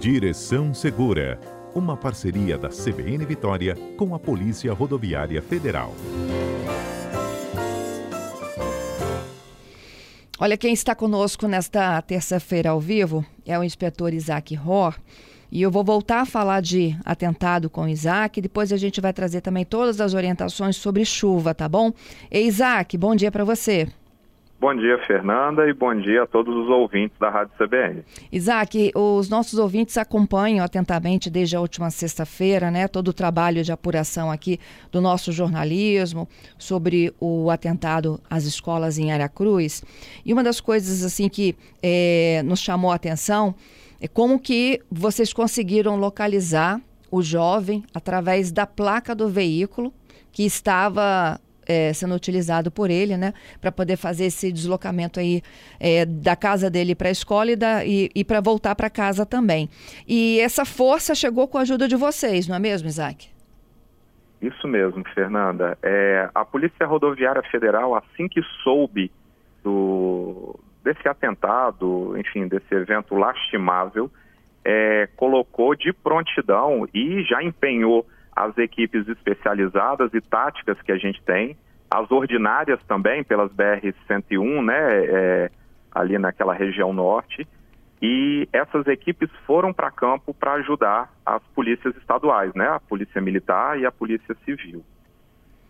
Direção Segura, uma parceria da CBN Vitória com a Polícia Rodoviária Federal. Olha, quem está conosco nesta terça-feira ao vivo é o inspetor Isaac Ror. E eu vou voltar a falar de atentado com Isaac, depois a gente vai trazer também todas as orientações sobre chuva, tá bom? E Isaac, bom dia para você. Bom dia, Fernanda, e bom dia a todos os ouvintes da Rádio CBN. Isaac, os nossos ouvintes acompanham atentamente desde a última sexta-feira, né, todo o trabalho de apuração aqui do nosso jornalismo sobre o atentado às escolas em Aracruz. E uma das coisas assim que é, nos chamou a atenção é como que vocês conseguiram localizar o jovem através da placa do veículo que estava é, sendo utilizado por ele, né, para poder fazer esse deslocamento aí é, da casa dele para a escola e, e, e para voltar para casa também. E essa força chegou com a ajuda de vocês, não é mesmo, Isaac? Isso mesmo, Fernanda. É, a Polícia Rodoviária Federal, assim que soube do, desse atentado, enfim, desse evento lastimável, é, colocou de prontidão e já empenhou as equipes especializadas e táticas que a gente tem, as ordinárias também, pelas BR-101, né, é, ali naquela região norte, e essas equipes foram para campo para ajudar as polícias estaduais, né, a Polícia Militar e a Polícia Civil.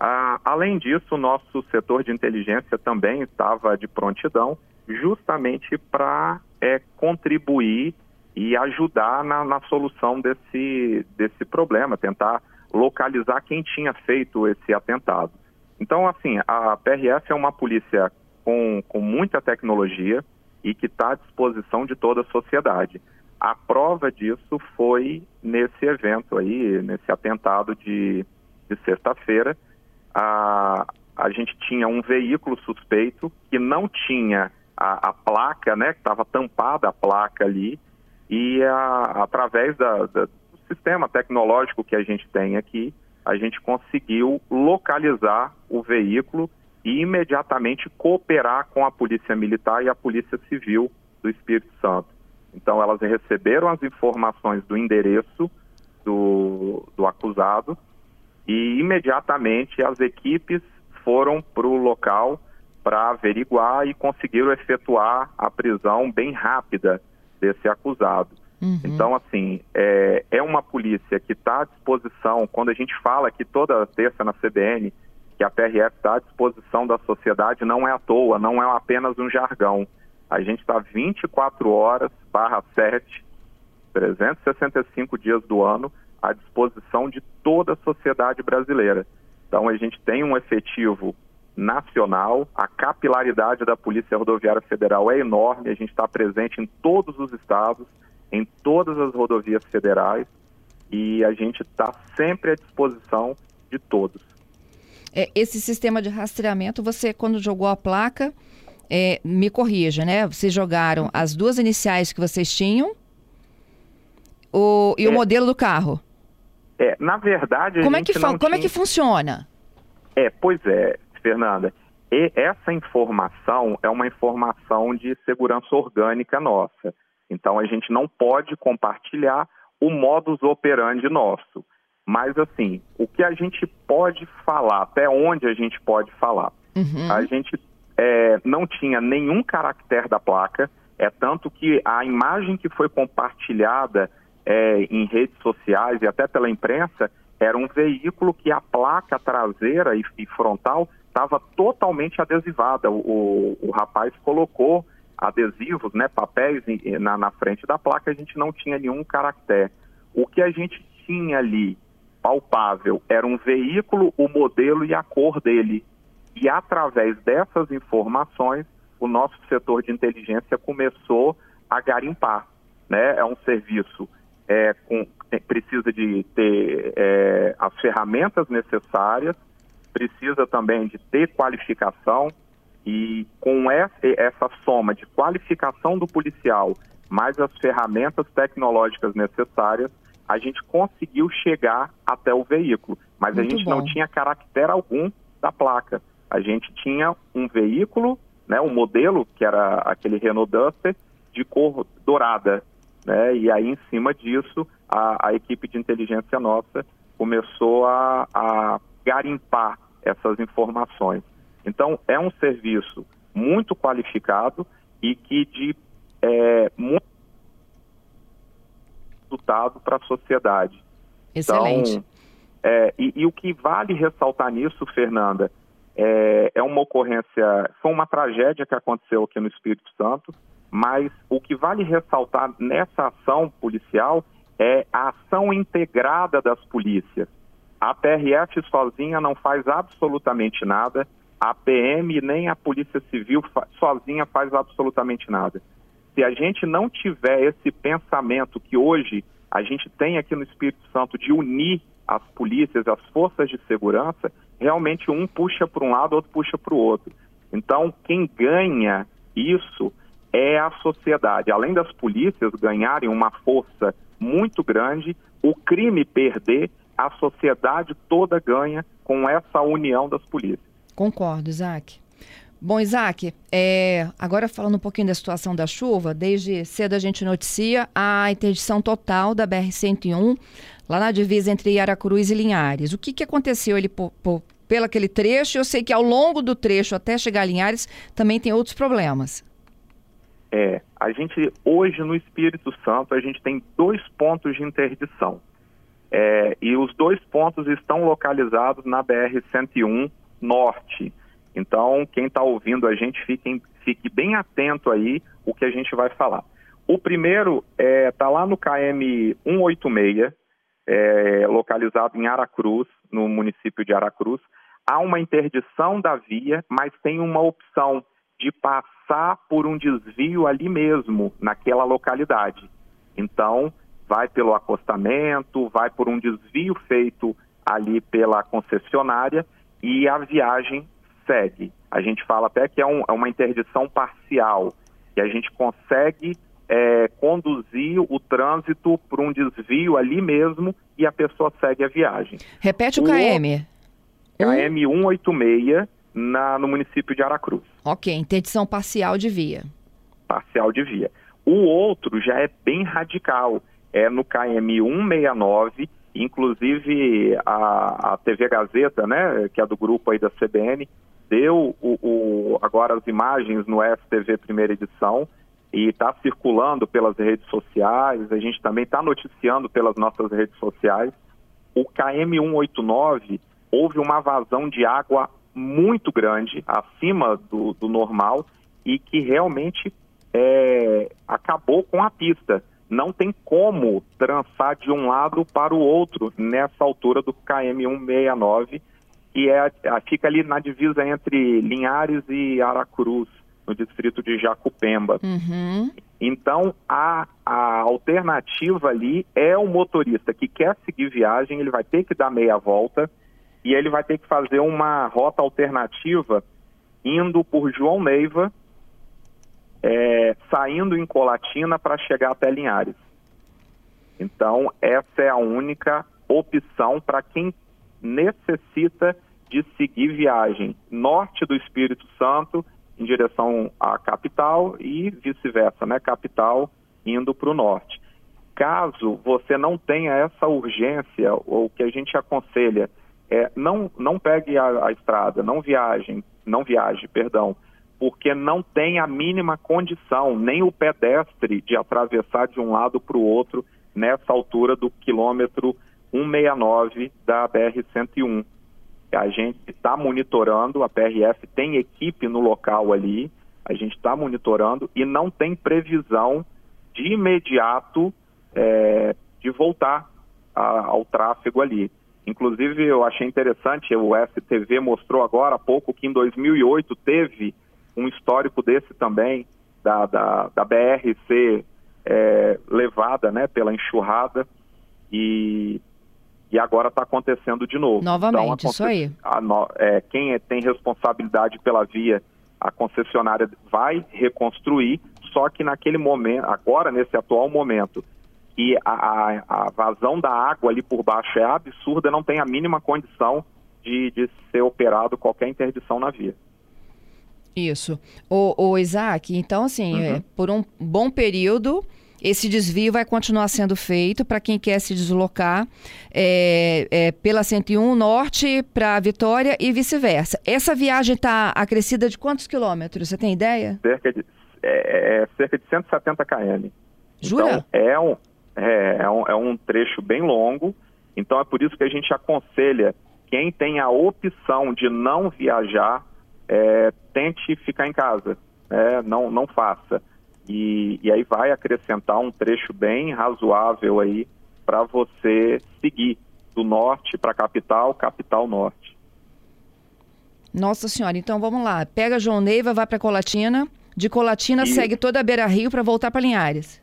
Ah, além disso, o nosso setor de inteligência também estava de prontidão, justamente para é, contribuir e ajudar na, na, solução desse, desse problema, tentar localizar quem tinha feito esse atentado. Então, assim, a PRF é uma polícia com, com muita tecnologia e que está à disposição de toda a sociedade. A prova disso foi nesse evento aí, nesse atentado de, de sexta-feira. A, a gente tinha um veículo suspeito que não tinha a, a placa, né, que estava tampada a placa ali, e a, através da, da sistema tecnológico que a gente tem aqui, a gente conseguiu localizar o veículo e imediatamente cooperar com a Polícia Militar e a Polícia Civil do Espírito Santo. Então, elas receberam as informações do endereço do, do acusado e imediatamente as equipes foram para o local para averiguar e conseguiram efetuar a prisão bem rápida desse acusado. Uhum. Então, assim, é, é uma polícia que está à disposição, quando a gente fala aqui toda terça na CBN, que a PRF está à disposição da sociedade, não é à toa, não é apenas um jargão. A gente está 24 horas, barra 7, 365 dias do ano, à disposição de toda a sociedade brasileira. Então, a gente tem um efetivo nacional, a capilaridade da Polícia Rodoviária Federal é enorme, a gente está presente em todos os estados, em todas as rodovias federais e a gente está sempre à disposição de todos. É, esse sistema de rastreamento, você quando jogou a placa, é, me corrija, né? Vocês jogaram as duas iniciais que vocês tinham o, e é, o modelo do carro. É, na verdade, como é que como tinha... é que funciona? É, pois é, Fernanda. E essa informação é uma informação de segurança orgânica nossa. Então a gente não pode compartilhar o modus operandi nosso. Mas assim, o que a gente pode falar, até onde a gente pode falar? Uhum. A gente é, não tinha nenhum caractere da placa, é tanto que a imagem que foi compartilhada é, em redes sociais e até pela imprensa era um veículo que a placa traseira e, e frontal estava totalmente adesivada. O, o, o rapaz colocou adesivos, né, papéis na, na frente da placa, a gente não tinha nenhum caractere. O que a gente tinha ali palpável era um veículo, o modelo e a cor dele. E através dessas informações, o nosso setor de inteligência começou a garimpar. Né? É um serviço é, com, precisa de ter é, as ferramentas necessárias, precisa também de ter qualificação, e com essa soma de qualificação do policial, mais as ferramentas tecnológicas necessárias, a gente conseguiu chegar até o veículo. Mas Muito a gente bom. não tinha caractere algum da placa. A gente tinha um veículo, né, um modelo, que era aquele Renault Duster, de cor dourada. Né? E aí, em cima disso, a, a equipe de inteligência nossa começou a, a garimpar essas informações. Então, é um serviço muito qualificado e que de é, muito resultado para a sociedade. Excelente. Então, é, e, e, o que vale ressaltar nisso, Fernanda, é, é uma ocorrência, foi uma tragédia que aconteceu aqui no Espírito Santo, mas o que vale ressaltar nessa ação policial é a ação integrada das polícias. A PRF sozinha não faz absolutamente nada, a PM nem a Polícia Civil sozinha faz absolutamente nada. Se a gente não tiver esse pensamento que hoje a gente tem aqui no Espírito Santo de unir as polícias, as forças de segurança, realmente um puxa para um lado, outro puxa para o outro. Então, quem ganha isso é a sociedade. Além das polícias ganharem uma força muito grande, o crime perder, a sociedade toda ganha com essa união das polícias. Concordo, Isaac. Bom, Isaac, é, agora falando um pouquinho da situação da chuva, desde cedo a gente noticia a interdição total da BR-101 lá na divisa entre Aracruz e Linhares. O que, que aconteceu ali por, por, pelo aquele trecho? Eu sei que ao longo do trecho até chegar a Linhares também tem outros problemas. É, a gente hoje no Espírito Santo a gente tem dois pontos de interdição. É, e os dois pontos estão localizados na BR-101 Norte. Então, quem está ouvindo a gente, fique, fique bem atento aí o que a gente vai falar. O primeiro está é, tá lá no KM 186, é, localizado em Aracruz, no município de Aracruz. Há uma interdição da via, mas tem uma opção de passar por um desvio ali mesmo, naquela localidade. Então, vai pelo acostamento, vai por um desvio feito ali pela concessionária e a viagem segue. A gente fala até que é, um, é uma interdição parcial, que a gente consegue é, conduzir o trânsito por um desvio ali mesmo e a pessoa segue a viagem. Repete o, o KM. KM 186 na, no município de Aracruz. Ok, interdição parcial de via. Parcial de via. O outro já é bem radical é no KM 169, inclusive a, a TV Gazeta, né, que é do grupo aí da CBN, deu o, o, agora as imagens no STV primeira edição e está circulando pelas redes sociais, a gente também está noticiando pelas nossas redes sociais. O KM 189 houve uma vazão de água muito grande, acima do, do normal, e que realmente é, acabou com a pista não tem como trançar de um lado para o outro nessa altura do KM 169, que é, fica ali na divisa entre Linhares e Aracruz, no distrito de Jacupemba. Uhum. Então, a, a alternativa ali é o motorista que quer seguir viagem, ele vai ter que dar meia volta e ele vai ter que fazer uma rota alternativa indo por João Neiva, é, saindo em Colatina para chegar até Linhares. Então, essa é a única opção para quem necessita de seguir viagem norte do Espírito Santo em direção à capital e vice-versa, né? Capital indo para o norte. Caso você não tenha essa urgência, ou que a gente aconselha, é, não, não pegue a, a estrada, não viajem, não viaje, perdão, porque não tem a mínima condição, nem o pedestre, de atravessar de um lado para o outro nessa altura do quilômetro 169 da BR-101. A gente está monitorando, a PRF tem equipe no local ali, a gente está monitorando e não tem previsão de imediato é, de voltar a, ao tráfego ali. Inclusive, eu achei interessante, o STV mostrou agora há pouco que em 2008 teve um histórico desse também, da, da, da BR ser é, levada né, pela enxurrada e, e agora está acontecendo de novo. Novamente, então, isso aí. A, é, quem é, tem responsabilidade pela via, a concessionária vai reconstruir, só que naquele momento, agora nesse atual momento, que a, a, a, vazão da água ali por baixo é absurda, não tem a mínima condição de, de ser operado qualquer interdição na via. Isso. O, o Isaac, então assim, uhum. é, por um bom período, esse desvio vai continuar sendo feito para quem quer se deslocar é, é, pela 101 Norte para Vitória e vice-versa. Essa viagem está acrescida de quantos quilômetros? Você tem ideia? Cerca de, é, é cerca de 170 km. Jura? Então, é um, é, é, um, é um trecho bem longo, então é por isso que a gente aconselha quem tem a opção de não viajar, é, tente ficar em casa, é, não, não faça. E, e aí vai acrescentar um trecho bem razoável aí para você seguir do norte para a capital, capital norte. Nossa senhora, então vamos lá. Pega João Neiva, vai para Colatina, de Colatina e... segue toda a Beira Rio para voltar para Linhares.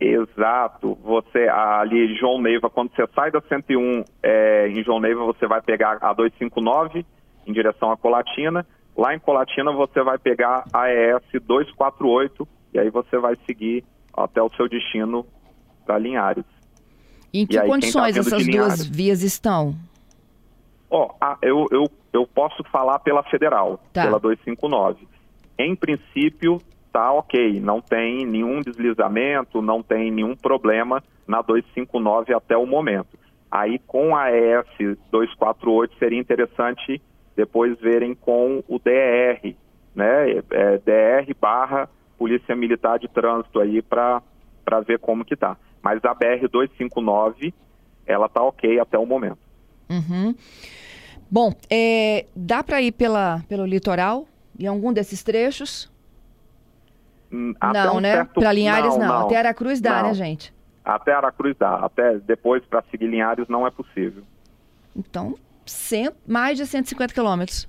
Exato. Você ali João Neiva, quando você sai da 101 é, em João Neiva, você vai pegar a 259 em direção a Colatina. Lá em Colatina você vai pegar a ES 248 e aí você vai seguir até o seu destino para Linhares. E em que aí, condições tá essas duas vias estão? Ó, oh, eu, eu, eu posso falar pela federal, tá. pela 259. Em princípio, tá ok, não tem nenhum deslizamento, não tem nenhum problema na 259 até o momento. Aí com a ES 248 seria interessante depois verem com o DR, né? É, DR barra Polícia Militar de Trânsito aí para ver como que tá. Mas a BR 259 ela tá ok até o momento. Uhum. Bom, é, dá para ir pela, pelo litoral em algum desses trechos? Hum, não, um né? Certo... Para Linhares não, não. não. Até Aracruz dá, não. né, gente? Até Aracruz dá. Até depois para seguir Linhares não é possível. Então, cento, mais de 150 quilômetros.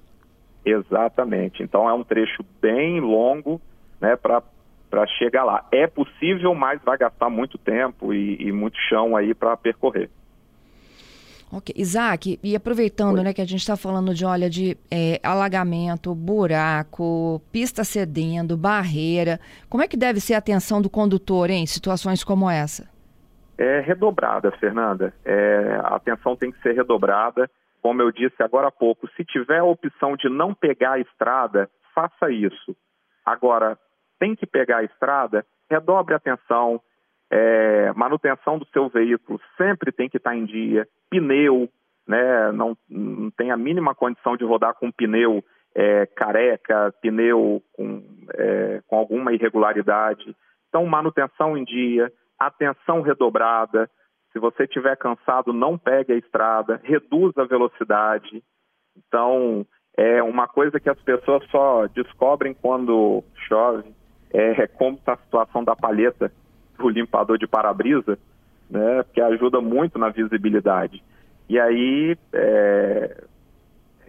Exatamente. Então é um trecho bem longo, né, para para chegar lá. É possível, mas vai gastar muito tempo e, e muito chão aí para percorrer. Ok. Isaac, e aproveitando né, que a gente está falando de, olha, de é, alagamento, buraco, pista cedendo, barreira, como é que deve ser a atenção do condutor em situações como essa? É redobrada, Fernanda. É, a atenção tem que ser redobrada. Como eu disse agora há pouco, se tiver a opção de não pegar a estrada, faça isso. Agora, tem que pegar a estrada, redobre a atenção, é, manutenção do seu veículo sempre tem que estar em dia, pneu, né, não, não tem a mínima condição de rodar com pneu é, careca, pneu com, é, com alguma irregularidade. Então, manutenção em dia, atenção redobrada. Se você estiver cansado, não pegue a estrada, reduza a velocidade. Então, é uma coisa que as pessoas só descobrem quando chove, é como está a situação da palheta o limpador de para-brisa, né, que ajuda muito na visibilidade. E aí é,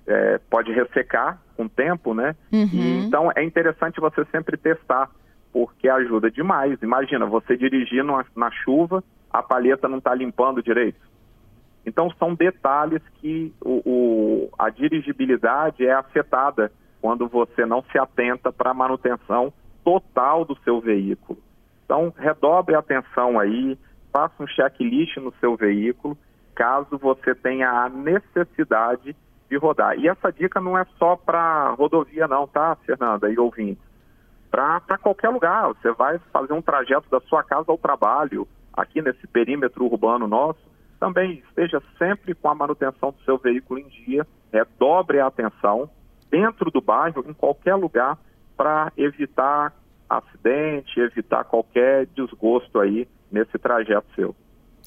é, pode ressecar com o tempo, né? Uhum. E, então é interessante você sempre testar, porque ajuda demais. Imagina, você dirigir numa, na chuva, a palheta não está limpando direito. Então são detalhes que o, o, a dirigibilidade é afetada quando você não se atenta para a manutenção total do seu veículo. Então, redobre a atenção aí, faça um checklist no seu veículo, caso você tenha a necessidade de rodar. E essa dica não é só para rodovia não, tá, Fernanda e ouvintes? Para qualquer lugar, você vai fazer um trajeto da sua casa ao trabalho, aqui nesse perímetro urbano nosso, também esteja sempre com a manutenção do seu veículo em dia, redobre a atenção dentro do bairro, em qualquer lugar, para evitar acidente, evitar qualquer desgosto aí nesse trajeto seu.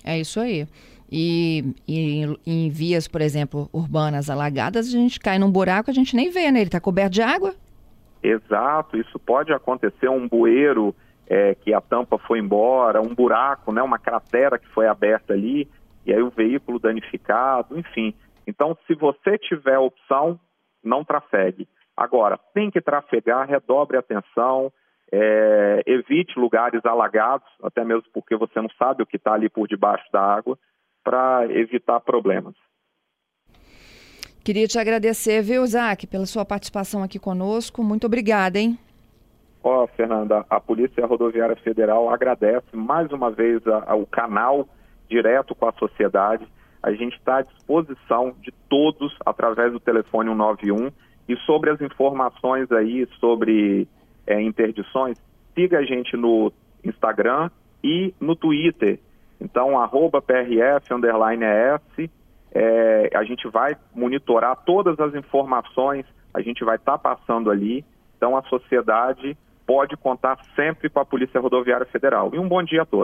É isso aí. E, e, em vias, por exemplo, urbanas alagadas, a gente cai num buraco, a gente nem vê, né? Ele está coberto de água. Exato, isso pode acontecer, um bueiro é, que a tampa foi embora, um buraco, né, uma cratera que foi aberta ali, e aí o veículo danificado, enfim. Então, se você tiver opção, não trafegue. Agora, tem que trafegar, redobre a atenção, é, evite lugares alagados, até mesmo porque você não sabe o que está ali por debaixo da água, para evitar problemas. Queria te agradecer, viu, Zac, pela sua participação aqui conosco. Muito obrigada, hein? Ó, oh, Fernanda, a Polícia Rodoviária Federal agradece mais uma vez o canal direto com a sociedade. A gente está à disposição de todos através do telefone 191 e sobre as informações aí sobre é, interdições, siga a gente no Instagram e no Twitter. Então, arroba PRF, underline ES, é, a gente vai monitorar todas as informações, a gente vai estar tá passando ali. Então, a sociedade pode contar sempre com a Polícia Rodoviária Federal. E um bom dia a todos.